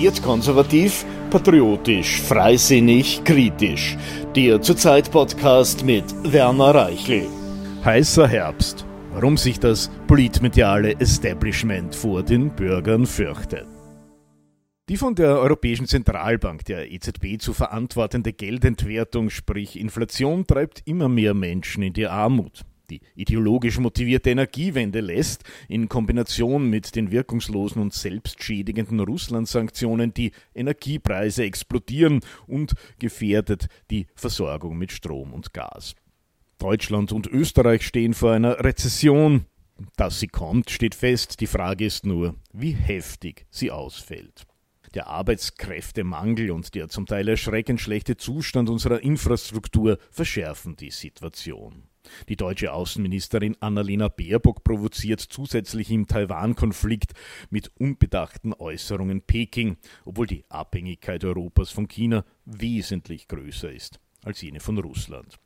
Ambitioniert konservativ, patriotisch, freisinnig, kritisch. Der Zurzeit-Podcast mit Werner Reichel. Heißer Herbst. Warum sich das politmediale Establishment vor den Bürgern fürchtet. Die von der Europäischen Zentralbank, der EZB, zu verantwortende Geldentwertung, sprich Inflation, treibt immer mehr Menschen in die Armut. Die ideologisch motivierte Energiewende lässt, in Kombination mit den wirkungslosen und selbstschädigenden Russland-Sanktionen, die Energiepreise explodieren und gefährdet die Versorgung mit Strom und Gas. Deutschland und Österreich stehen vor einer Rezession. Dass sie kommt, steht fest. Die Frage ist nur, wie heftig sie ausfällt. Der Arbeitskräftemangel und der zum Teil erschreckend schlechte Zustand unserer Infrastruktur verschärfen die Situation. Die deutsche Außenministerin Annalena Baerbock provoziert zusätzlich im Taiwan-Konflikt mit unbedachten Äußerungen Peking, obwohl die Abhängigkeit Europas von China wesentlich größer ist als jene von Russland.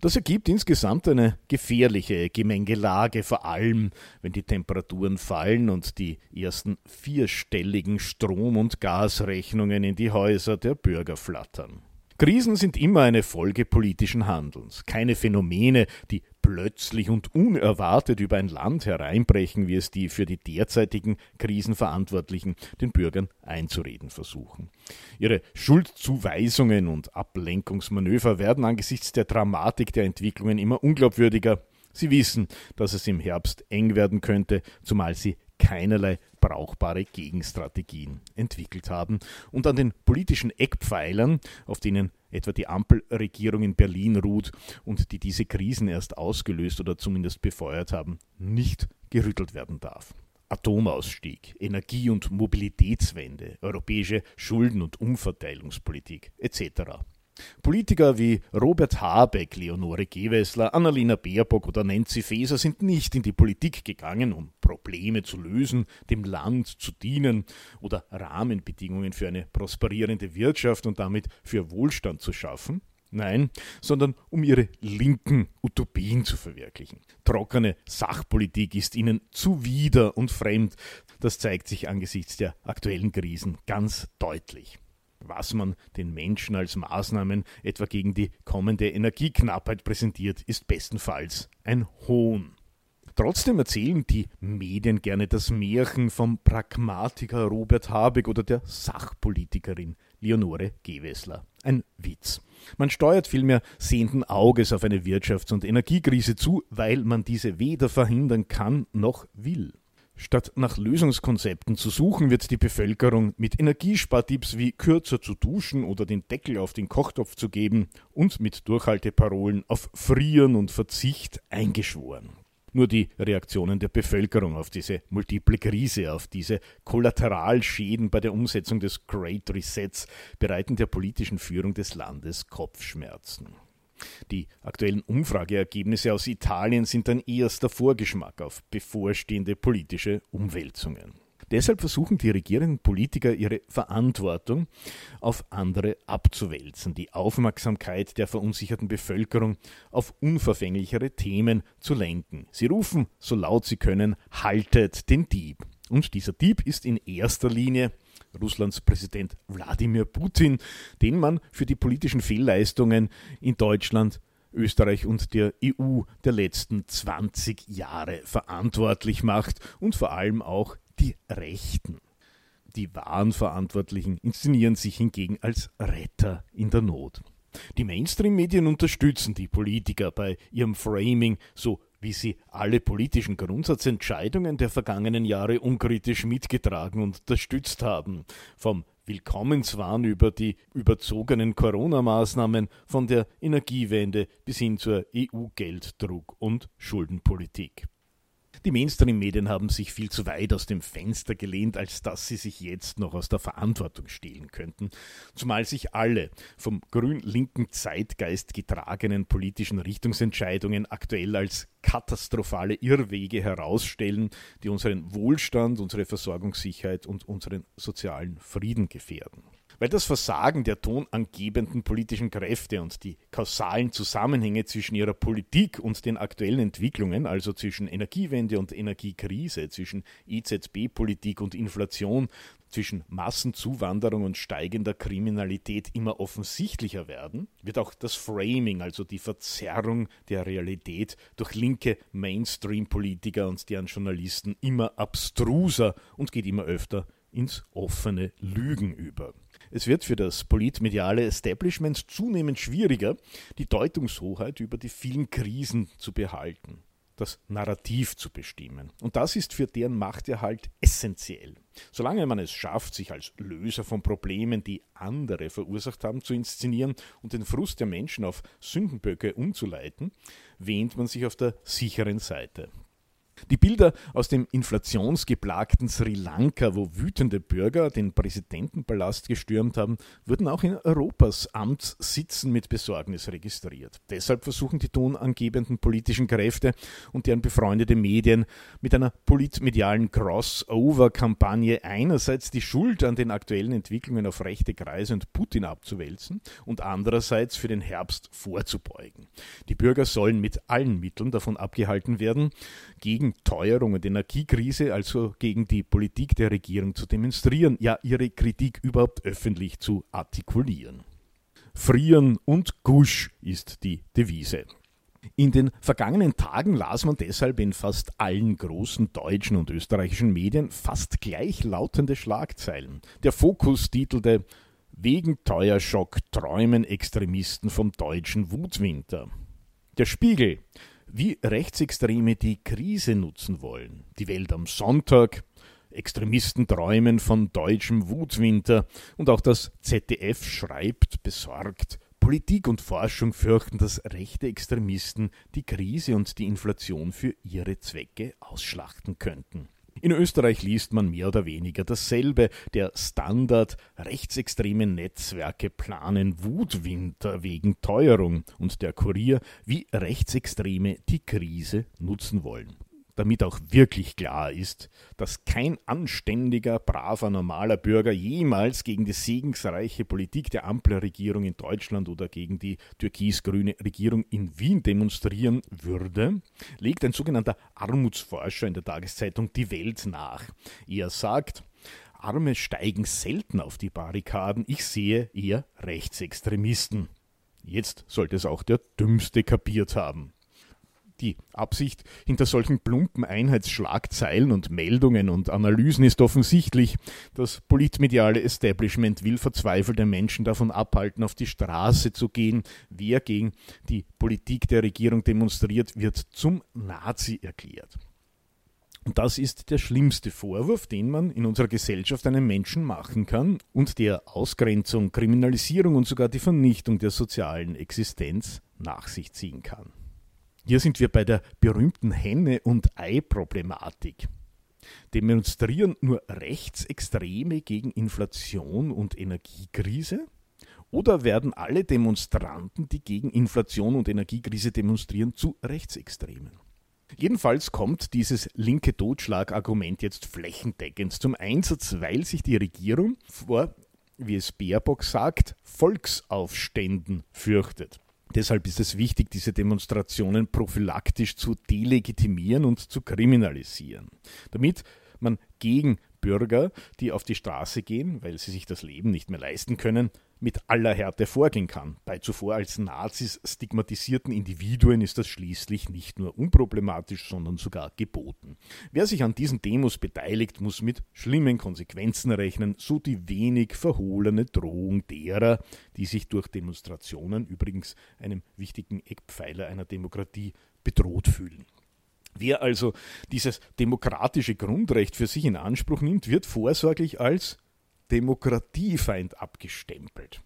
Das ergibt insgesamt eine gefährliche Gemengelage, vor allem wenn die Temperaturen fallen und die ersten vierstelligen Strom- und Gasrechnungen in die Häuser der Bürger flattern. Krisen sind immer eine Folge politischen Handelns, keine Phänomene, die plötzlich und unerwartet über ein Land hereinbrechen, wie es die für die derzeitigen Krisenverantwortlichen den Bürgern einzureden versuchen. Ihre Schuldzuweisungen und Ablenkungsmanöver werden angesichts der Dramatik der Entwicklungen immer unglaubwürdiger. Sie wissen, dass es im Herbst eng werden könnte, zumal sie keinerlei brauchbare Gegenstrategien entwickelt haben und an den politischen Eckpfeilern, auf denen etwa die Ampelregierung in Berlin ruht und die diese Krisen erst ausgelöst oder zumindest befeuert haben, nicht gerüttelt werden darf. Atomausstieg, Energie- und Mobilitätswende, europäische Schulden- und Umverteilungspolitik etc. Politiker wie Robert Habeck, Leonore Gewessler, Annalena Baerbock oder Nancy Faeser sind nicht in die Politik gegangen, um Probleme zu lösen, dem Land zu dienen oder Rahmenbedingungen für eine prosperierende Wirtschaft und damit für Wohlstand zu schaffen. Nein, sondern um ihre linken Utopien zu verwirklichen. Trockene Sachpolitik ist ihnen zuwider und fremd. Das zeigt sich angesichts der aktuellen Krisen ganz deutlich was man den Menschen als Maßnahmen etwa gegen die kommende Energieknappheit präsentiert, ist bestenfalls ein Hohn. Trotzdem erzählen die Medien gerne das Märchen vom Pragmatiker Robert Habeck oder der Sachpolitikerin Leonore Gewessler. Ein Witz. Man steuert vielmehr sehenden Auges auf eine Wirtschafts- und Energiekrise zu, weil man diese weder verhindern kann noch will. Statt nach Lösungskonzepten zu suchen, wird die Bevölkerung mit Energiespartipps wie kürzer zu duschen oder den Deckel auf den Kochtopf zu geben und mit Durchhalteparolen auf Frieren und Verzicht eingeschworen. Nur die Reaktionen der Bevölkerung auf diese multiple Krise, auf diese Kollateralschäden bei der Umsetzung des Great Resets bereiten der politischen Führung des Landes Kopfschmerzen. Die aktuellen Umfrageergebnisse aus Italien sind ein erster Vorgeschmack auf bevorstehende politische Umwälzungen. Deshalb versuchen die regierenden Politiker ihre Verantwortung auf andere abzuwälzen, die Aufmerksamkeit der verunsicherten Bevölkerung auf unverfänglichere Themen zu lenken. Sie rufen, so laut sie können, haltet den Dieb. Und dieser Dieb ist in erster Linie Russlands Präsident Wladimir Putin, den man für die politischen Fehlleistungen in Deutschland, Österreich und der EU der letzten 20 Jahre verantwortlich macht und vor allem auch die Rechten. Die wahren Verantwortlichen inszenieren sich hingegen als Retter in der Not. Die Mainstream-Medien unterstützen die Politiker bei ihrem Framing so wie sie alle politischen Grundsatzentscheidungen der vergangenen Jahre unkritisch mitgetragen und unterstützt haben, vom Willkommenswahn über die überzogenen Corona-Maßnahmen, von der Energiewende bis hin zur EU-Gelddruck- und Schuldenpolitik. Die Mainstream-Medien haben sich viel zu weit aus dem Fenster gelehnt, als dass sie sich jetzt noch aus der Verantwortung stehlen könnten, zumal sich alle vom grün-linken Zeitgeist getragenen politischen Richtungsentscheidungen aktuell als katastrophale Irrwege herausstellen, die unseren Wohlstand, unsere Versorgungssicherheit und unseren sozialen Frieden gefährden. Weil das Versagen der tonangebenden politischen Kräfte und die kausalen Zusammenhänge zwischen ihrer Politik und den aktuellen Entwicklungen, also zwischen Energiewende und Energiekrise, zwischen EZB-Politik und Inflation, zwischen Massenzuwanderung und steigender Kriminalität immer offensichtlicher werden, wird auch das Framing, also die Verzerrung der Realität durch linke Mainstream-Politiker und deren Journalisten immer abstruser und geht immer öfter ins offene Lügen über. Es wird für das politmediale Establishment zunehmend schwieriger, die Deutungshoheit über die vielen Krisen zu behalten, das Narrativ zu bestimmen. Und das ist für deren Machterhalt essentiell. Solange man es schafft, sich als Löser von Problemen, die andere verursacht haben, zu inszenieren und den Frust der Menschen auf Sündenböcke umzuleiten, wähnt man sich auf der sicheren Seite. Die Bilder aus dem inflationsgeplagten Sri Lanka, wo wütende Bürger den Präsidentenpalast gestürmt haben, wurden auch in Europas Amtssitzen mit Besorgnis registriert. Deshalb versuchen die tonangebenden politischen Kräfte und deren befreundete Medien mit einer politmedialen Crossover-Kampagne einerseits die Schuld an den aktuellen Entwicklungen auf rechte Kreise und Putin abzuwälzen und andererseits für den Herbst vorzubeugen. Die Bürger sollen mit allen Mitteln davon abgehalten werden, gegen Teuerung und Energiekrise, also gegen die Politik der Regierung zu demonstrieren, ja ihre Kritik überhaupt öffentlich zu artikulieren. Frieren und Gusch ist die Devise. In den vergangenen Tagen las man deshalb in fast allen großen deutschen und österreichischen Medien fast gleichlautende Schlagzeilen. Der Fokus titelte Wegen Teuerschock träumen Extremisten vom deutschen Wutwinter. Der Spiegel wie Rechtsextreme die Krise nutzen wollen. Die Welt am Sonntag, Extremisten träumen von deutschem Wutwinter und auch das ZDF schreibt besorgt, Politik und Forschung fürchten, dass rechte Extremisten die Krise und die Inflation für ihre Zwecke ausschlachten könnten. In Österreich liest man mehr oder weniger dasselbe. Der Standard rechtsextreme Netzwerke planen Wutwinter wegen Teuerung und der Kurier, wie Rechtsextreme die Krise nutzen wollen damit auch wirklich klar ist, dass kein anständiger, braver, normaler Bürger jemals gegen die segensreiche Politik der Ampelregierung in Deutschland oder gegen die türkis-grüne Regierung in Wien demonstrieren würde, legt ein sogenannter Armutsforscher in der Tageszeitung Die Welt nach. Er sagt, Arme steigen selten auf die Barrikaden, ich sehe eher Rechtsextremisten. Jetzt sollte es auch der Dümmste kapiert haben. Die Absicht hinter solchen plumpen Einheitsschlagzeilen und Meldungen und Analysen ist offensichtlich. Das politmediale Establishment will verzweifelte Menschen davon abhalten, auf die Straße zu gehen. Wer gegen die Politik der Regierung demonstriert, wird zum Nazi erklärt. Und das ist der schlimmste Vorwurf, den man in unserer Gesellschaft einem Menschen machen kann und der Ausgrenzung, Kriminalisierung und sogar die Vernichtung der sozialen Existenz nach sich ziehen kann. Hier sind wir bei der berühmten Henne- und Ei-Problematik. Demonstrieren nur Rechtsextreme gegen Inflation und Energiekrise? Oder werden alle Demonstranten, die gegen Inflation und Energiekrise demonstrieren, zu Rechtsextremen? Jedenfalls kommt dieses linke Totschlagargument jetzt flächendeckend zum Einsatz, weil sich die Regierung vor, wie es Baerbock sagt, Volksaufständen fürchtet. Deshalb ist es wichtig, diese Demonstrationen prophylaktisch zu delegitimieren und zu kriminalisieren, damit man gegen Bürger, die auf die Straße gehen, weil sie sich das Leben nicht mehr leisten können, mit aller Härte vorgehen kann. Bei zuvor als Nazis stigmatisierten Individuen ist das schließlich nicht nur unproblematisch, sondern sogar geboten. Wer sich an diesen Demos beteiligt, muss mit schlimmen Konsequenzen rechnen, so die wenig verhohlene Drohung derer, die sich durch Demonstrationen, übrigens einem wichtigen Eckpfeiler einer Demokratie, bedroht fühlen. Wer also dieses demokratische Grundrecht für sich in Anspruch nimmt, wird vorsorglich als Demokratiefeind abgestempelt.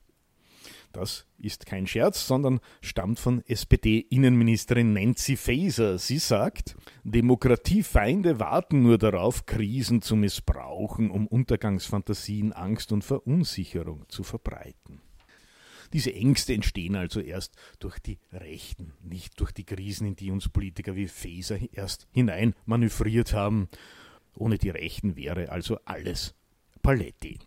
Das ist kein Scherz, sondern stammt von SPD-Innenministerin Nancy Faeser. Sie sagt, Demokratiefeinde warten nur darauf, Krisen zu missbrauchen, um Untergangsfantasien, Angst und Verunsicherung zu verbreiten. Diese Ängste entstehen also erst durch die Rechten, nicht durch die Krisen, in die uns Politiker wie Faeser erst hinein manövriert haben. Ohne die Rechten wäre also alles Paletti.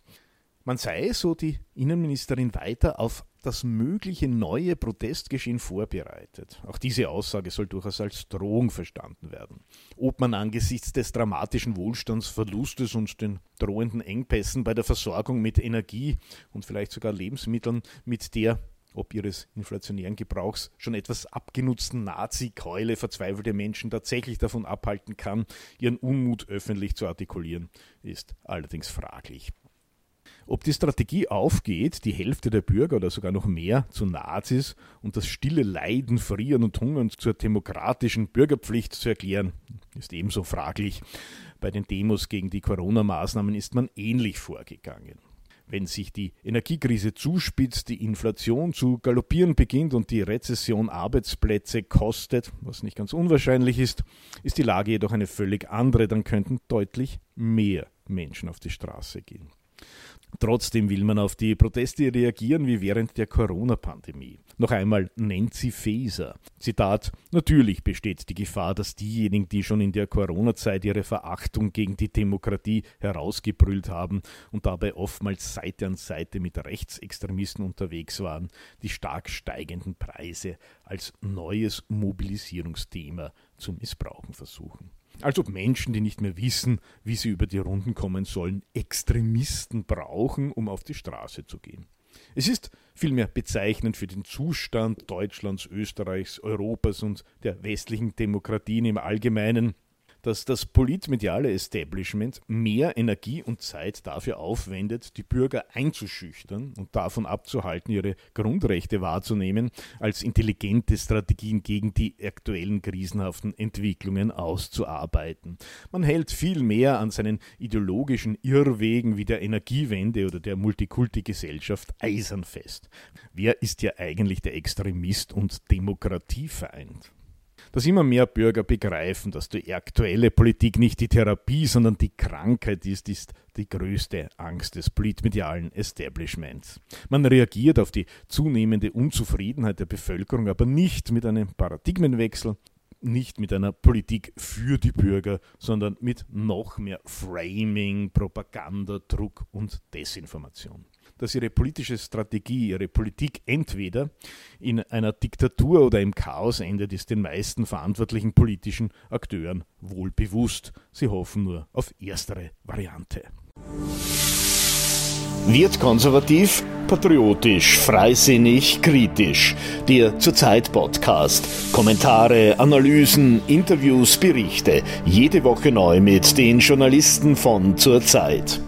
Man sei, so die Innenministerin weiter, auf das mögliche neue Protestgeschehen vorbereitet. Auch diese Aussage soll durchaus als Drohung verstanden werden. Ob man angesichts des dramatischen Wohlstandsverlustes und den drohenden Engpässen bei der Versorgung mit Energie und vielleicht sogar Lebensmitteln mit der ob ihres inflationären Gebrauchs schon etwas abgenutzten Nazi-Keule verzweifelte Menschen tatsächlich davon abhalten kann, ihren Unmut öffentlich zu artikulieren, ist allerdings fraglich. Ob die Strategie aufgeht, die Hälfte der Bürger oder sogar noch mehr zu Nazis und das stille Leiden, Frieren und Hungern zur demokratischen Bürgerpflicht zu erklären, ist ebenso fraglich. Bei den Demos gegen die Corona-Maßnahmen ist man ähnlich vorgegangen. Wenn sich die Energiekrise zuspitzt, die Inflation zu galoppieren beginnt und die Rezession Arbeitsplätze kostet, was nicht ganz unwahrscheinlich ist, ist die Lage jedoch eine völlig andere, dann könnten deutlich mehr Menschen auf die Straße gehen. Trotzdem will man auf die Proteste reagieren wie während der Corona-Pandemie. Noch einmal Nancy Faeser. Zitat: Natürlich besteht die Gefahr, dass diejenigen, die schon in der Corona-Zeit ihre Verachtung gegen die Demokratie herausgebrüllt haben und dabei oftmals Seite an Seite mit Rechtsextremisten unterwegs waren, die stark steigenden Preise als neues Mobilisierungsthema zu missbrauchen versuchen. Als ob Menschen, die nicht mehr wissen, wie sie über die Runden kommen sollen, Extremisten brauchen, um auf die Straße zu gehen. Es ist vielmehr bezeichnend für den Zustand Deutschlands, Österreichs, Europas und der westlichen Demokratien im Allgemeinen, dass das politmediale Establishment mehr Energie und Zeit dafür aufwendet, die Bürger einzuschüchtern und davon abzuhalten, ihre Grundrechte wahrzunehmen, als intelligente Strategien gegen die aktuellen krisenhaften Entwicklungen auszuarbeiten. Man hält viel mehr an seinen ideologischen Irrwegen wie der Energiewende oder der Multikulti-Gesellschaft eisern fest. Wer ist ja eigentlich der Extremist und Demokratiefeind? Dass immer mehr Bürger begreifen, dass die aktuelle Politik nicht die Therapie, sondern die Krankheit ist, ist die größte Angst des politmedialen Establishments. Man reagiert auf die zunehmende Unzufriedenheit der Bevölkerung, aber nicht mit einem Paradigmenwechsel, nicht mit einer Politik für die Bürger, sondern mit noch mehr Framing, Propaganda, Druck und Desinformation dass ihre politische Strategie, ihre Politik entweder in einer Diktatur oder im Chaos endet, ist den meisten verantwortlichen politischen Akteuren wohl bewusst. Sie hoffen nur auf erstere Variante. Wird konservativ, patriotisch, freisinnig, kritisch. Der Zurzeit Podcast. Kommentare, Analysen, Interviews, Berichte. Jede Woche neu mit den Journalisten von Zurzeit.